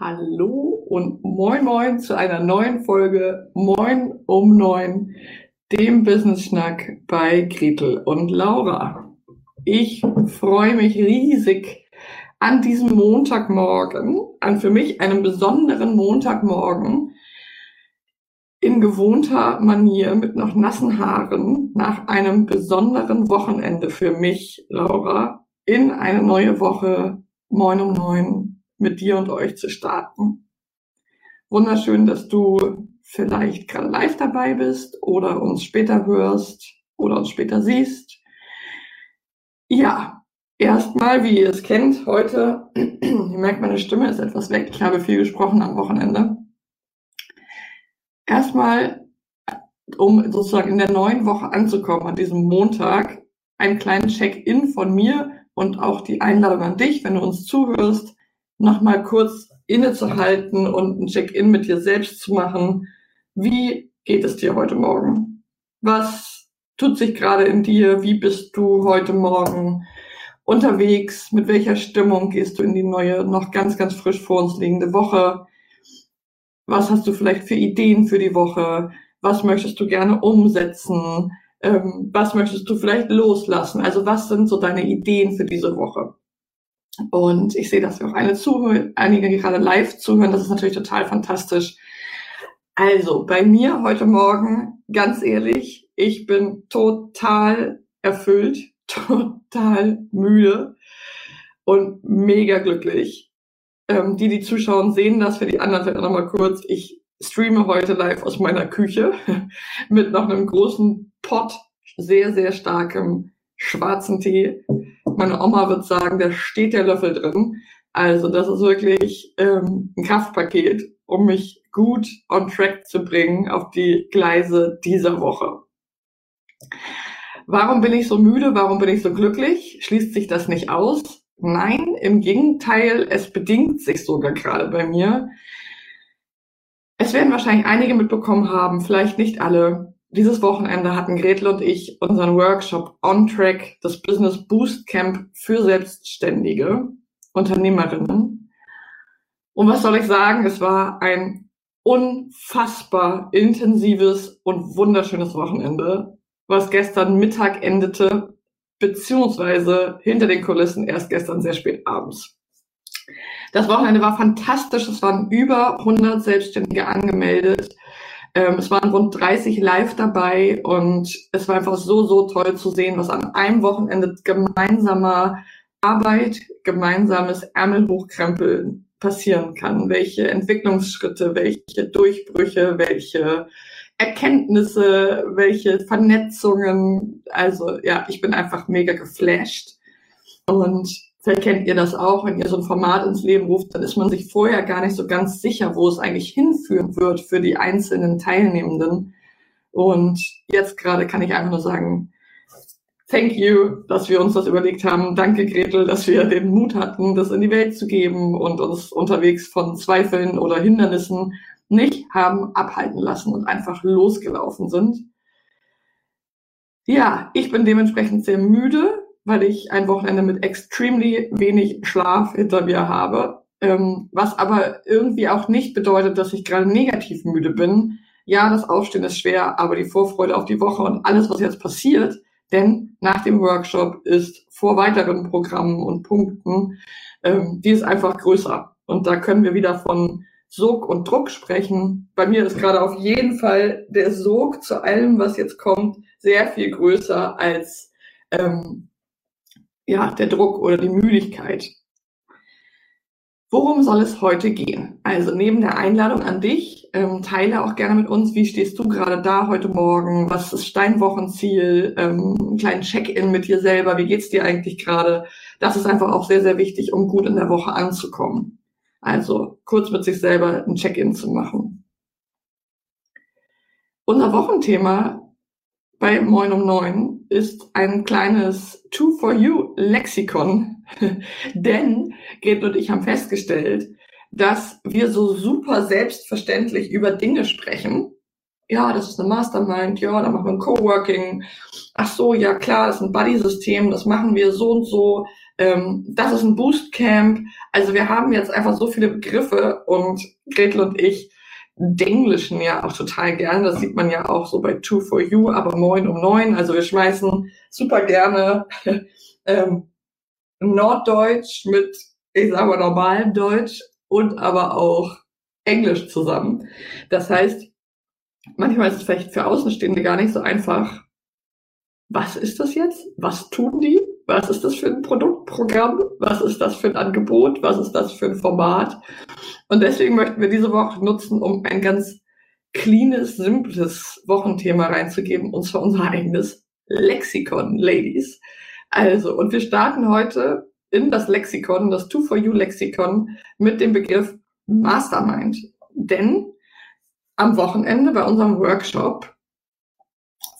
Hallo und moin moin zu einer neuen Folge Moin um neun, dem Business Schnack bei Gretel und Laura. Ich freue mich riesig an diesem Montagmorgen, an für mich einem besonderen Montagmorgen, in gewohnter Manier mit noch nassen Haaren nach einem besonderen Wochenende für mich, Laura, in eine neue Woche Moin um neun mit dir und euch zu starten. Wunderschön, dass du vielleicht gerade live dabei bist oder uns später hörst oder uns später siehst. Ja, erstmal, wie ihr es kennt, heute, ihr merkt, meine Stimme ist etwas weg. Ich habe viel gesprochen am Wochenende erstmal, um sozusagen in der neuen Woche anzukommen, an diesem Montag, einen kleinen Check-in von mir und auch die Einladung an dich, wenn du uns zuhörst, nochmal kurz innezuhalten und ein Check-in mit dir selbst zu machen. Wie geht es dir heute Morgen? Was tut sich gerade in dir? Wie bist du heute Morgen unterwegs? Mit welcher Stimmung gehst du in die neue, noch ganz, ganz frisch vor uns liegende Woche? Was hast du vielleicht für Ideen für die Woche? Was möchtest du gerne umsetzen? Ähm, was möchtest du vielleicht loslassen? Also was sind so deine Ideen für diese Woche? Und ich sehe, dass wir auch eine zuhören, einige gerade live zuhören. Das ist natürlich total fantastisch. Also bei mir heute Morgen, ganz ehrlich, ich bin total erfüllt, total müde und mega glücklich. Ähm, die, die zuschauen, sehen das. Für die anderen vielleicht nochmal kurz. Ich streame heute live aus meiner Küche mit noch einem großen Pot sehr, sehr starkem schwarzen Tee. Meine Oma wird sagen, da steht der Löffel drin. Also das ist wirklich ähm, ein Kraftpaket, um mich gut on track zu bringen auf die Gleise dieser Woche. Warum bin ich so müde? Warum bin ich so glücklich? Schließt sich das nicht aus? Nein, im Gegenteil, es bedingt sich sogar gerade bei mir. Es werden wahrscheinlich einige mitbekommen haben, vielleicht nicht alle. Dieses Wochenende hatten Gretel und ich unseren Workshop On Track, das Business Boost Camp für Selbstständige, Unternehmerinnen. Und was soll ich sagen? Es war ein unfassbar intensives und wunderschönes Wochenende, was gestern Mittag endete beziehungsweise hinter den Kulissen erst gestern sehr spät abends. Das Wochenende war fantastisch. Es waren über 100 Selbstständige angemeldet. Ähm, es waren rund 30 live dabei und es war einfach so, so toll zu sehen, was an einem Wochenende gemeinsamer Arbeit, gemeinsames Ärmelhochkrempeln passieren kann. Welche Entwicklungsschritte, welche Durchbrüche, welche Erkenntnisse, welche Vernetzungen. Also ja, ich bin einfach mega geflasht. Und vielleicht kennt ihr das auch, wenn ihr so ein Format ins Leben ruft, dann ist man sich vorher gar nicht so ganz sicher, wo es eigentlich hinführen wird für die einzelnen Teilnehmenden. Und jetzt gerade kann ich einfach nur sagen, thank you, dass wir uns das überlegt haben. Danke, Gretel, dass wir den Mut hatten, das in die Welt zu geben und uns unterwegs von Zweifeln oder Hindernissen nicht haben abhalten lassen und einfach losgelaufen sind. Ja, ich bin dementsprechend sehr müde, weil ich ein Wochenende mit extremely wenig Schlaf hinter mir habe, ähm, was aber irgendwie auch nicht bedeutet, dass ich gerade negativ müde bin. Ja, das Aufstehen ist schwer, aber die Vorfreude auf die Woche und alles, was jetzt passiert, denn nach dem Workshop ist vor weiteren Programmen und Punkten, ähm, die ist einfach größer. Und da können wir wieder von Sog und Druck sprechen. Bei mir ist gerade auf jeden Fall der Sog zu allem, was jetzt kommt, sehr viel größer als ähm, ja, der Druck oder die Müdigkeit. Worum soll es heute gehen? Also neben der Einladung an dich, ähm, teile auch gerne mit uns, wie stehst du gerade da heute Morgen? Was ist dein Wochenziel? Ähm, einen kleinen Check-in mit dir selber. Wie geht's dir eigentlich gerade? Das ist einfach auch sehr, sehr wichtig, um gut in der Woche anzukommen. Also kurz mit sich selber ein Check-in zu machen. Unser Wochenthema bei Moin um Neun ist ein kleines Two for You Lexikon. Denn Gret und ich haben festgestellt, dass wir so super selbstverständlich über Dinge sprechen. Ja, das ist eine Mastermind, ja, da machen wir ein Coworking. Ach so, ja klar, das ist ein Buddy-System, das machen wir so und so. Ähm, das ist ein Boostcamp. Also wir haben jetzt einfach so viele Begriffe und Gretel und ich Denglischen ja auch total gerne. Das sieht man ja auch so bei Two for You, aber Moin um neun. Also wir schmeißen super gerne ähm, Norddeutsch mit, ich sage mal, normalem Deutsch und aber auch Englisch zusammen. Das heißt, manchmal ist es vielleicht für Außenstehende gar nicht so einfach. Was ist das jetzt? Was tun die? Was ist das für ein Produktprogramm? Was ist das für ein Angebot? Was ist das für ein Format? Und deswegen möchten wir diese Woche nutzen, um ein ganz cleanes, simples Wochenthema reinzugeben, und zwar unser eigenes Lexikon, Ladies. Also, und wir starten heute in das Lexikon, das Two for You Lexikon, mit dem Begriff Mastermind. Denn am Wochenende bei unserem Workshop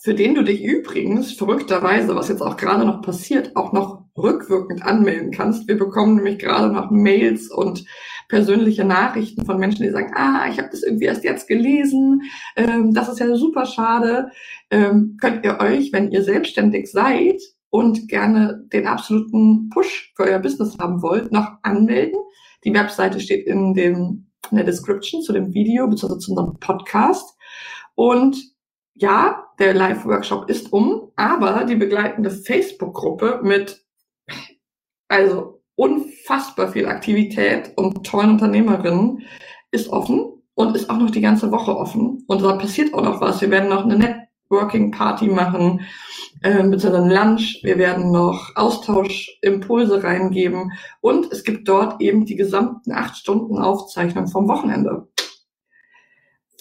für den du dich übrigens verrückterweise, was jetzt auch gerade noch passiert, auch noch rückwirkend anmelden kannst. Wir bekommen nämlich gerade noch Mails und persönliche Nachrichten von Menschen, die sagen, ah, ich habe das irgendwie erst jetzt gelesen, ähm, das ist ja super schade. Ähm, könnt ihr euch, wenn ihr selbstständig seid und gerne den absoluten Push für euer Business haben wollt, noch anmelden. Die Webseite steht in, dem, in der Description zu dem Video bzw. zu unserem Podcast. Und ja, der Live-Workshop ist um, aber die begleitende Facebook-Gruppe mit also unfassbar viel Aktivität und tollen Unternehmerinnen ist offen und ist auch noch die ganze Woche offen. Und da passiert auch noch was. Wir werden noch eine Networking-Party machen, äh, mit so einem Lunch. Wir werden noch Austauschimpulse reingeben. Und es gibt dort eben die gesamten acht Stunden Aufzeichnung vom Wochenende.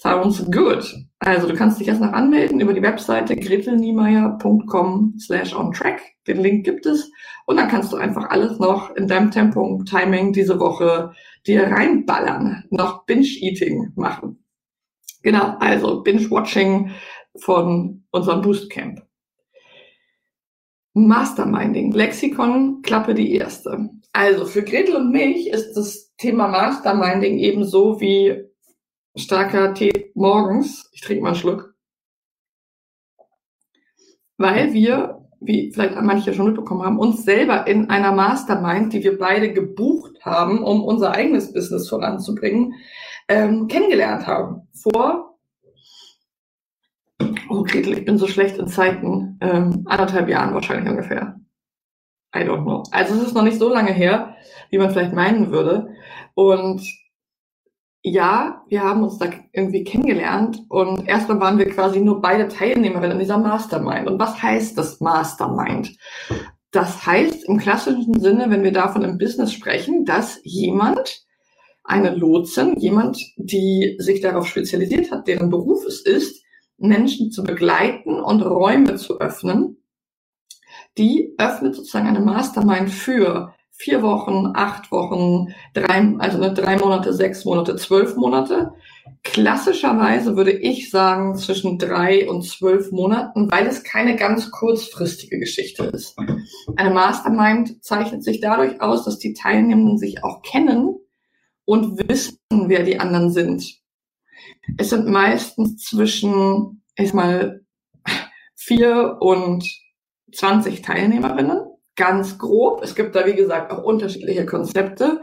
Sounds good. Also du kannst dich erst noch anmelden über die Webseite gretelniemeyer.com slash on track. Den Link gibt es. Und dann kannst du einfach alles noch in deinem Tempo und Timing diese Woche dir reinballern, noch Binge-Eating machen. Genau, also Binge-Watching von unserem Boostcamp. Masterminding, Lexikon, Klappe die erste. Also für Gretel und mich ist das Thema Masterminding ebenso wie starker Tee morgens. Ich trinke mal einen Schluck. Weil wir, wie vielleicht manche schon mitbekommen haben, uns selber in einer Mastermind, die wir beide gebucht haben, um unser eigenes Business voranzubringen, ähm, kennengelernt haben. Vor, oh Gretel, ich bin so schlecht in Zeiten, ähm, anderthalb Jahren wahrscheinlich ungefähr. I don't know. Also es ist noch nicht so lange her, wie man vielleicht meinen würde. Und ja, wir haben uns da irgendwie kennengelernt und erstmal waren wir quasi nur beide Teilnehmerinnen in dieser Mastermind. Und was heißt das Mastermind? Das heißt im klassischen Sinne, wenn wir davon im Business sprechen, dass jemand, eine Lotsin, jemand, die sich darauf spezialisiert hat, deren Beruf es ist, Menschen zu begleiten und Räume zu öffnen, die öffnet sozusagen eine Mastermind für vier Wochen, acht Wochen, drei, also ne, drei Monate, sechs Monate, zwölf Monate. Klassischerweise würde ich sagen zwischen drei und zwölf Monaten, weil es keine ganz kurzfristige Geschichte ist. Eine Mastermind zeichnet sich dadurch aus, dass die Teilnehmenden sich auch kennen und wissen, wer die anderen sind. Es sind meistens zwischen, ich mal, vier und zwanzig Teilnehmerinnen ganz grob. Es gibt da, wie gesagt, auch unterschiedliche Konzepte.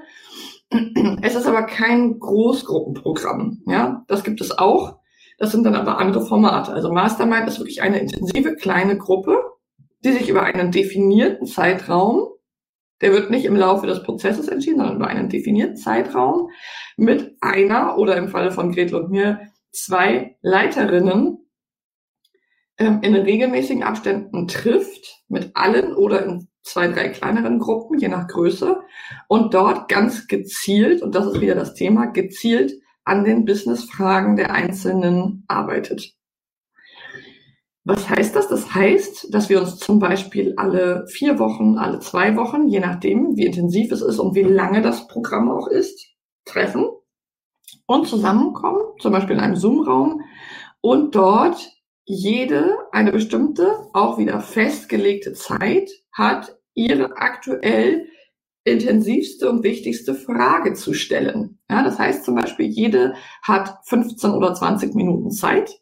Es ist aber kein Großgruppenprogramm. Ja, das gibt es auch. Das sind dann aber andere Formate. Also Mastermind ist wirklich eine intensive kleine Gruppe, die sich über einen definierten Zeitraum Der wird nicht im Laufe des Prozesses entschieden, sondern über einen definierten Zeitraum mit einer oder im Falle von Gretel und mir zwei Leiterinnen ähm, in regelmäßigen Abständen trifft mit allen oder in zwei, drei kleineren Gruppen, je nach Größe, und dort ganz gezielt, und das ist wieder das Thema, gezielt an den Businessfragen der Einzelnen arbeitet. Was heißt das? Das heißt, dass wir uns zum Beispiel alle vier Wochen, alle zwei Wochen, je nachdem, wie intensiv es ist und wie lange das Programm auch ist, treffen und zusammenkommen, zum Beispiel in einem Zoom-Raum und dort jede eine bestimmte, auch wieder festgelegte Zeit hat, ihre aktuell intensivste und wichtigste Frage zu stellen. Ja, das heißt zum Beispiel, jede hat 15 oder 20 Minuten Zeit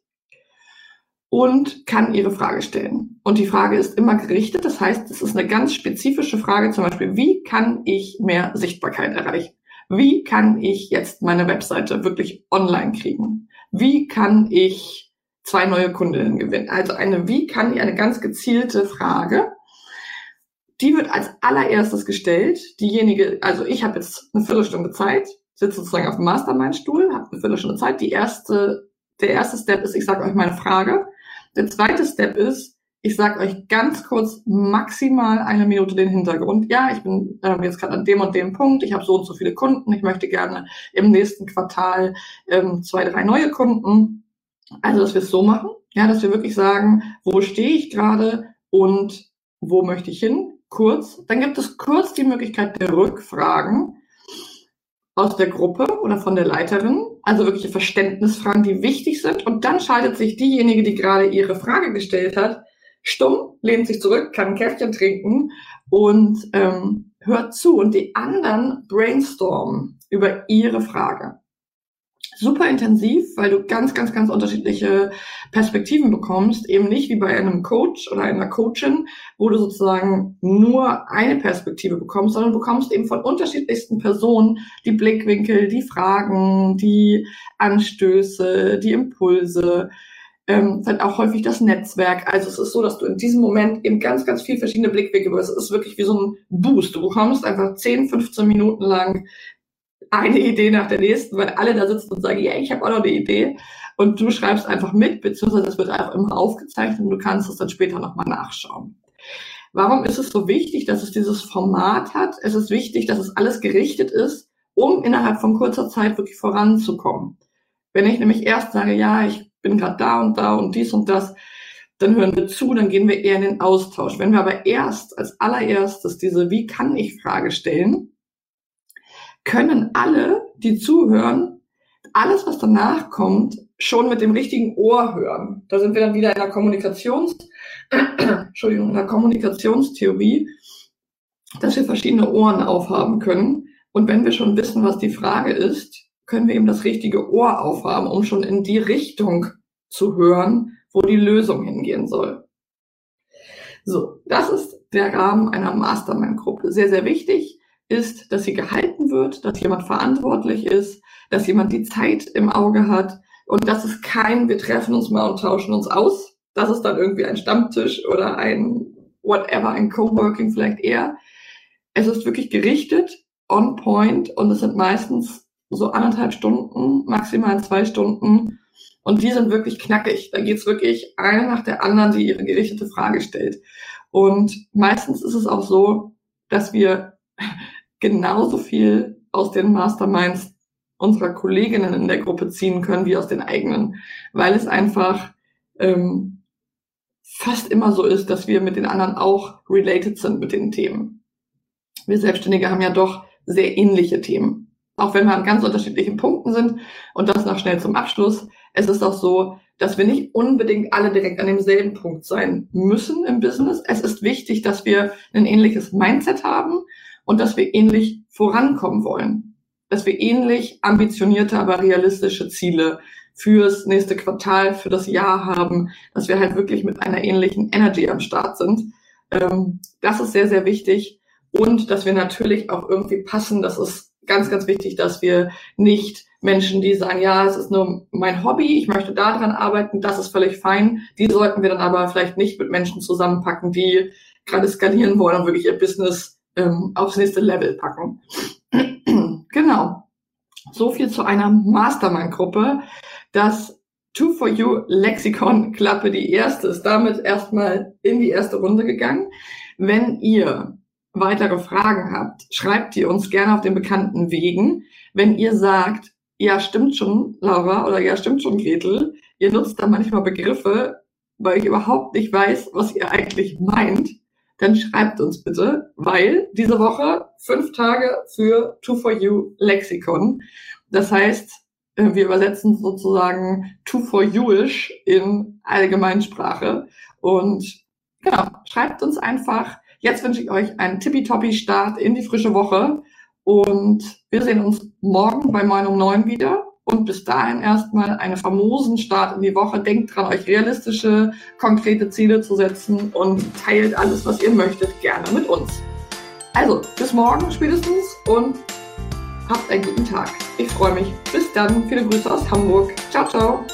und kann ihre Frage stellen. Und die Frage ist immer gerichtet. Das heißt, es ist eine ganz spezifische Frage, zum Beispiel, wie kann ich mehr Sichtbarkeit erreichen? Wie kann ich jetzt meine Webseite wirklich online kriegen? Wie kann ich zwei neue Kundinnen gewinnen? Also eine, wie kann ich eine ganz gezielte Frage, die wird als allererstes gestellt. Diejenige, also ich habe jetzt eine Viertelstunde Zeit, sitze sozusagen auf dem Mastermind-Stuhl, habe eine Viertelstunde Zeit. Die erste, der erste Step ist, ich sage euch meine Frage. Der zweite Step ist, ich sage euch ganz kurz maximal eine Minute den Hintergrund. Ja, ich bin äh, jetzt gerade an dem und dem Punkt. Ich habe so und so viele Kunden. Ich möchte gerne im nächsten Quartal ähm, zwei, drei neue Kunden. Also, dass wir es so machen. Ja, dass wir wirklich sagen, wo stehe ich gerade und wo möchte ich hin? Kurz. Dann gibt es kurz die Möglichkeit der Rückfragen aus der Gruppe oder von der Leiterin, also wirkliche Verständnisfragen, die wichtig sind. Und dann schaltet sich diejenige, die gerade ihre Frage gestellt hat, stumm, lehnt sich zurück, kann ein Käffchen trinken und ähm, hört zu. Und die anderen brainstormen über ihre Frage super intensiv, weil du ganz, ganz, ganz unterschiedliche Perspektiven bekommst. Eben nicht wie bei einem Coach oder einer Coachin, wo du sozusagen nur eine Perspektive bekommst, sondern du bekommst eben von unterschiedlichsten Personen die Blickwinkel, die Fragen, die Anstöße, die Impulse, ähm, dann auch häufig das Netzwerk. Also es ist so, dass du in diesem Moment eben ganz, ganz viel verschiedene Blickwinkel bekommst. Es ist wirklich wie so ein Boost. Du bekommst einfach 10, 15 Minuten lang eine Idee nach der nächsten, weil alle da sitzen und sagen, ja, ich habe auch noch eine Idee. Und du schreibst einfach mit, beziehungsweise es wird einfach immer aufgezeichnet und du kannst es dann später nochmal nachschauen. Warum ist es so wichtig, dass es dieses Format hat? Es ist wichtig, dass es alles gerichtet ist, um innerhalb von kurzer Zeit wirklich voranzukommen. Wenn ich nämlich erst sage, ja, ich bin gerade da und da und dies und das, dann hören wir zu, dann gehen wir eher in den Austausch. Wenn wir aber erst als allererstes diese Wie kann ich Frage stellen, können alle, die zuhören, alles, was danach kommt, schon mit dem richtigen Ohr hören. Da sind wir dann wieder in der Kommunikations, Entschuldigung, in der Kommunikationstheorie, dass wir verschiedene Ohren aufhaben können. Und wenn wir schon wissen, was die Frage ist, können wir eben das richtige Ohr aufhaben, um schon in die Richtung zu hören, wo die Lösung hingehen soll. So, das ist der Rahmen einer Mastermind-Gruppe. Sehr, sehr wichtig ist, dass sie gehalten wird, dass jemand verantwortlich ist, dass jemand die Zeit im Auge hat und das ist kein, wir treffen uns mal und tauschen uns aus. Das ist dann irgendwie ein Stammtisch oder ein whatever, ein Coworking vielleicht eher. Es ist wirklich gerichtet, on point und es sind meistens so anderthalb Stunden, maximal zwei Stunden. Und die sind wirklich knackig. Da geht's wirklich eine nach der anderen, die ihre gerichtete Frage stellt. Und meistens ist es auch so, dass wir genauso viel aus den Masterminds unserer Kolleginnen in der Gruppe ziehen können wie aus den eigenen, weil es einfach ähm, fast immer so ist, dass wir mit den anderen auch related sind mit den Themen. Wir Selbstständige haben ja doch sehr ähnliche Themen. Auch wenn wir an ganz unterschiedlichen Punkten sind und das noch schnell zum Abschluss. Es ist auch so, dass wir nicht unbedingt alle direkt an demselben Punkt sein müssen im Business. Es ist wichtig, dass wir ein ähnliches Mindset haben und dass wir ähnlich vorankommen wollen. Dass wir ähnlich ambitionierte, aber realistische Ziele fürs nächste Quartal, für das Jahr haben, dass wir halt wirklich mit einer ähnlichen Energy am Start sind. Ähm, das ist sehr, sehr wichtig. Und dass wir natürlich auch irgendwie passen. Das ist ganz, ganz wichtig, dass wir nicht Menschen, die sagen, ja, es ist nur mein Hobby, ich möchte daran arbeiten, das ist völlig fein. Die sollten wir dann aber vielleicht nicht mit Menschen zusammenpacken, die gerade skalieren wollen und wirklich ihr Business ähm, aufs nächste Level packen. genau. So viel zu einer Mastermind-Gruppe. Das Two for You Lexikon Klappe, die erste, ist damit erstmal in die erste Runde gegangen. Wenn ihr weitere Fragen habt, schreibt die uns gerne auf den bekannten Wegen. Wenn ihr sagt, ja, stimmt schon, Laura, oder ja, stimmt schon, Gretel, ihr nutzt da manchmal Begriffe, weil ich überhaupt nicht weiß, was ihr eigentlich meint, dann schreibt uns bitte, weil diese Woche fünf Tage für Two for You Lexikon. Das heißt, äh, wir übersetzen sozusagen Two for Youish in Allgemeinsprache. Und genau, schreibt uns einfach. Jetzt wünsche ich euch einen tippitoppi Start in die frische Woche. Und wir sehen uns morgen bei Moin um neun wieder. Und bis dahin erstmal einen famosen Start in die Woche. Denkt dran, euch realistische, konkrete Ziele zu setzen und teilt alles, was ihr möchtet, gerne mit uns. Also, bis morgen spätestens und habt einen guten Tag. Ich freue mich. Bis dann. Viele Grüße aus Hamburg. Ciao, ciao.